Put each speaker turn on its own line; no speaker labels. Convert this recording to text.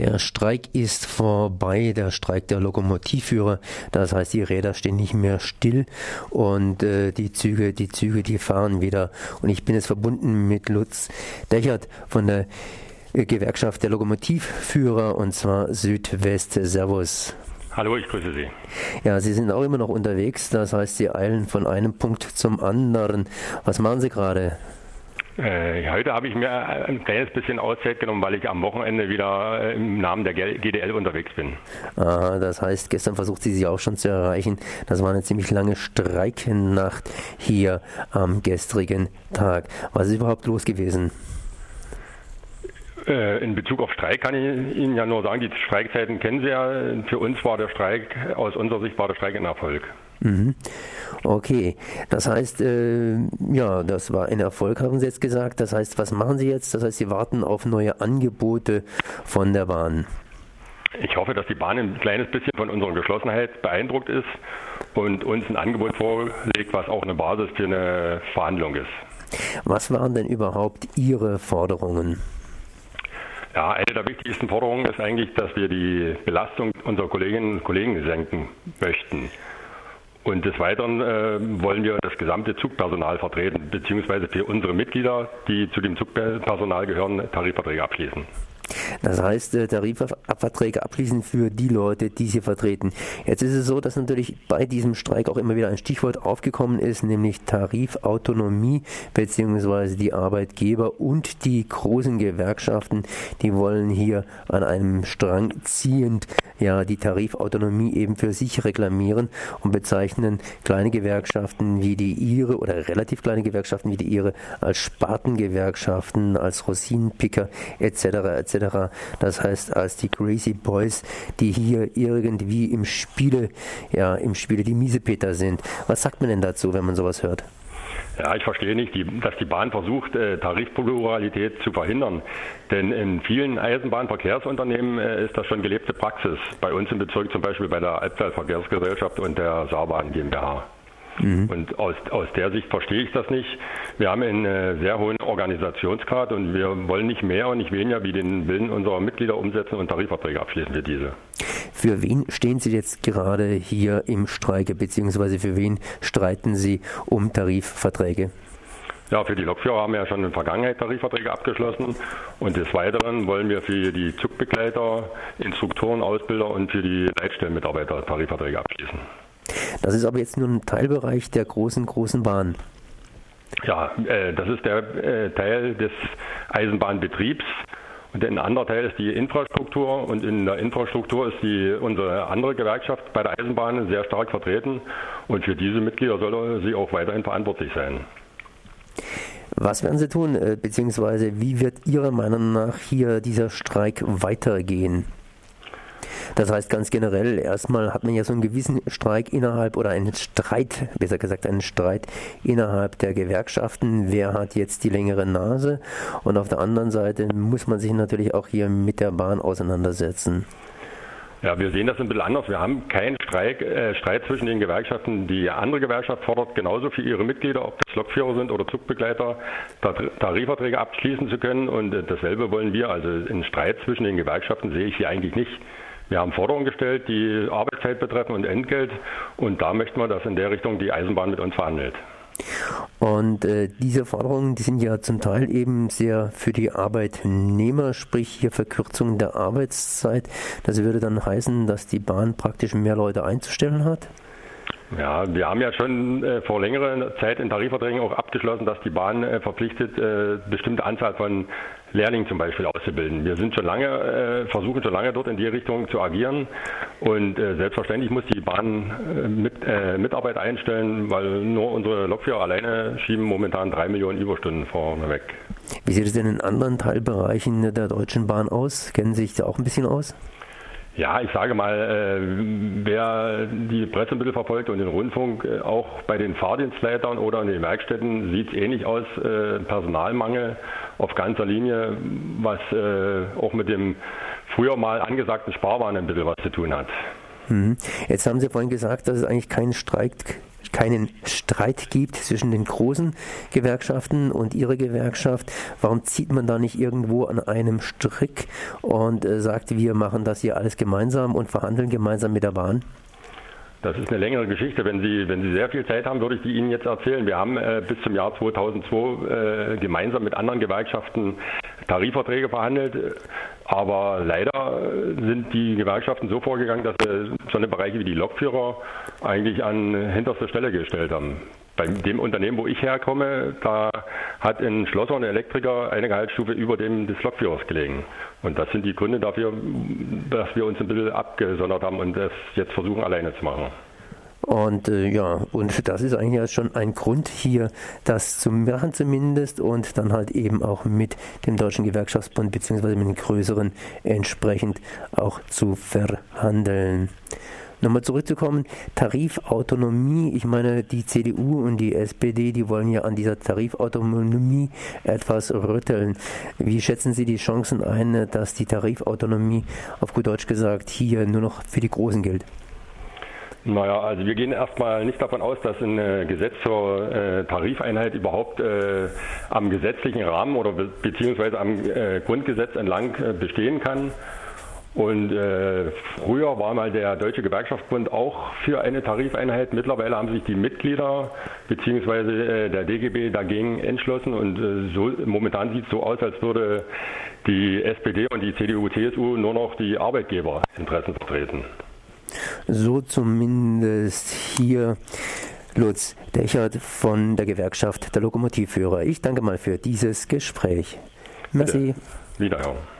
Der Streik ist vorbei, der Streik der Lokomotivführer. Das heißt, die Räder stehen nicht mehr still und äh, die Züge, die Züge, die fahren wieder. Und ich bin jetzt verbunden mit Lutz Dechert von der äh, Gewerkschaft der Lokomotivführer und zwar Südwest. Servus.
Hallo, ich grüße Sie.
Ja, Sie sind auch immer noch unterwegs, das heißt, Sie eilen von einem Punkt zum anderen. Was machen Sie gerade?
Äh, heute habe ich mir ein kleines bisschen Auszeit genommen, weil ich am Wochenende wieder äh, im Namen der GDL unterwegs bin.
Ah, das heißt, gestern versucht sie sich auch schon zu erreichen. Das war eine ziemlich lange Streiknacht hier am gestrigen Tag. Was ist überhaupt los gewesen?
Äh, in Bezug auf Streik kann ich Ihnen ja nur sagen, die Streikzeiten kennen Sie ja. Für uns war der Streik, aus unserer Sicht war der Streik ein Erfolg.
Mhm. Okay, das heißt, äh, ja, das war ein Erfolg, haben Sie jetzt gesagt. Das heißt, was machen Sie jetzt? Das heißt, Sie warten auf neue Angebote von der Bahn.
Ich hoffe, dass die Bahn ein kleines bisschen von unserer Geschlossenheit beeindruckt ist und uns ein Angebot vorlegt, was auch eine Basis für eine Verhandlung ist.
Was waren denn überhaupt Ihre Forderungen?
Ja, eine der wichtigsten Forderungen ist eigentlich, dass wir die Belastung unserer Kolleginnen und Kollegen senken möchten. Und des Weiteren äh, wollen wir das gesamte Zugpersonal vertreten, beziehungsweise für unsere Mitglieder, die zu dem Zugpersonal gehören, Tarifverträge abschließen.
Das heißt, äh, Tarifverträge abschließen für die Leute, die sie vertreten. Jetzt ist es so, dass natürlich bei diesem Streik auch immer wieder ein Stichwort aufgekommen ist, nämlich Tarifautonomie beziehungsweise die Arbeitgeber und die großen Gewerkschaften, die wollen hier an einem Strang ziehend ja die Tarifautonomie eben für sich reklamieren und bezeichnen kleine Gewerkschaften wie die ihre oder relativ kleine Gewerkschaften wie die ihre als Spartengewerkschaften, als Rosinenpicker etc. etc. Das heißt, als die Crazy Boys, die hier irgendwie im Spiele, ja, im Spiele die Miesepeter sind. Was sagt man denn dazu, wenn man sowas hört?
Ja, ich verstehe nicht, dass die Bahn versucht, äh, Tarifpluralität zu verhindern. Denn in vielen Eisenbahnverkehrsunternehmen äh, ist das schon gelebte Praxis. Bei uns im Bezirk zum Beispiel bei der Albtal Verkehrsgesellschaft und der Saarbahn GmbH. Mhm. Und aus, aus der Sicht verstehe ich das nicht. Wir haben einen äh, sehr hohen Organisationsgrad und wir wollen nicht mehr und nicht weniger wie den Willen unserer Mitglieder umsetzen und Tarifverträge abschließen für diese.
Für wen stehen Sie jetzt gerade hier im Streike, beziehungsweise für wen streiten Sie um Tarifverträge?
Ja, für die Lokführer haben wir ja schon in der Vergangenheit Tarifverträge abgeschlossen. Und des Weiteren wollen wir für die Zugbegleiter, Instruktoren, Ausbilder und für die Leitstellenmitarbeiter Tarifverträge abschließen.
Das ist aber jetzt nur ein Teilbereich der großen, großen Bahn.
Ja, äh, das ist der äh, Teil des Eisenbahnbetriebs. Und ein anderer Teil ist die Infrastruktur. Und in der Infrastruktur ist die, unsere andere Gewerkschaft bei der Eisenbahn sehr stark vertreten. Und für diese Mitglieder soll sie auch weiterhin verantwortlich sein.
Was werden Sie tun, äh, beziehungsweise wie wird Ihrer Meinung nach hier dieser Streik weitergehen? Das heißt ganz generell, erstmal hat man ja so einen gewissen Streik innerhalb oder einen Streit, besser gesagt einen Streit innerhalb der Gewerkschaften. Wer hat jetzt die längere Nase? Und auf der anderen Seite muss man sich natürlich auch hier mit der Bahn auseinandersetzen.
Ja, wir sehen das ein bisschen anders. Wir haben keinen Streik, äh, Streit zwischen den Gewerkschaften. Die andere Gewerkschaft fordert genauso für ihre Mitglieder, ob das Lokführer sind oder Zugbegleiter, Tarifverträge abschließen zu können. Und äh, dasselbe wollen wir. Also einen Streit zwischen den Gewerkschaften sehe ich hier eigentlich nicht. Wir haben Forderungen gestellt, die Arbeitszeit betreffen und Entgelt. Und da möchten wir, dass in der Richtung die Eisenbahn mit uns verhandelt.
Und äh, diese Forderungen, die sind ja zum Teil eben sehr für die Arbeitnehmer, sprich hier Verkürzung der Arbeitszeit. Das würde dann heißen, dass die Bahn praktisch mehr Leute einzustellen hat?
Ja, wir haben ja schon äh, vor längerer Zeit in Tarifverträgen auch abgeschlossen, dass die Bahn äh, verpflichtet, äh, bestimmte Anzahl von Lehrlingen zum Beispiel auszubilden. Wir sind schon lange, äh, versuchen schon lange dort in die Richtung zu agieren und äh, selbstverständlich muss die Bahn äh, mit, Mitarbeit einstellen, weil nur unsere Lokführer alleine schieben momentan drei Millionen Überstunden vorne weg.
Wie sieht es denn in anderen Teilbereichen der Deutschen Bahn aus? Kennen Sie sich da auch ein bisschen aus?
Ja, ich sage mal, äh, wer die Presse ein bisschen verfolgt und den Rundfunk, äh, auch bei den Fahrdienstleitern oder in den Werkstätten sieht es ähnlich aus, äh, Personalmangel auf ganzer Linie, was auch mit dem früher mal angesagten Sparwahn ein bisschen was zu tun hat.
Mhm. Jetzt haben Sie vorhin gesagt, dass es eigentlich keinen Streik keinen Streit gibt zwischen den großen Gewerkschaften und ihrer Gewerkschaft. Warum zieht man da nicht irgendwo an einem Strick und äh, sagt, wir machen das hier alles gemeinsam und verhandeln gemeinsam mit der Bahn?
Das ist eine längere Geschichte. Wenn Sie, wenn Sie sehr viel Zeit haben, würde ich die Ihnen jetzt erzählen. Wir haben äh, bis zum Jahr 2002 äh, gemeinsam mit anderen Gewerkschaften Tarifverträge verhandelt. Aber leider sind die Gewerkschaften so vorgegangen, dass sie so eine Bereiche wie die Lokführer eigentlich an hinterste Stelle gestellt haben. Bei dem Unternehmen, wo ich herkomme, da hat ein Schlosser und ein Elektriker eine Gehaltsstufe über dem des Lokführers gelegen. Und das sind die Gründe dafür, dass wir uns ein bisschen abgesondert haben und es jetzt versuchen, alleine zu machen.
Und äh, ja, und das ist eigentlich schon ein Grund hier, das zu machen zumindest und dann halt eben auch mit dem Deutschen Gewerkschaftsbund beziehungsweise mit den größeren entsprechend auch zu verhandeln. Nochmal zurückzukommen, Tarifautonomie, ich meine, die CDU und die SPD, die wollen ja an dieser Tarifautonomie etwas rütteln. Wie schätzen Sie die Chancen ein, dass die Tarifautonomie, auf gut Deutsch gesagt, hier nur noch für die Großen gilt?
Naja, also wir gehen erstmal nicht davon aus, dass ein äh, Gesetz zur äh, Tarifeinheit überhaupt äh, am gesetzlichen Rahmen oder be beziehungsweise am äh, Grundgesetz entlang äh, bestehen kann. Und äh, früher war mal der Deutsche Gewerkschaftsbund auch für eine Tarifeinheit. Mittlerweile haben sich die Mitglieder. Äh, der DGB dagegen entschlossen. Und so, momentan sieht es so aus, als würde die SPD und die CDU-CSU nur noch die Arbeitgeberinteressen vertreten.
So zumindest hier Lutz Dechert von der Gewerkschaft der Lokomotivführer. Ich danke mal für dieses Gespräch.
Merci. Wiederhören.